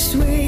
sweet.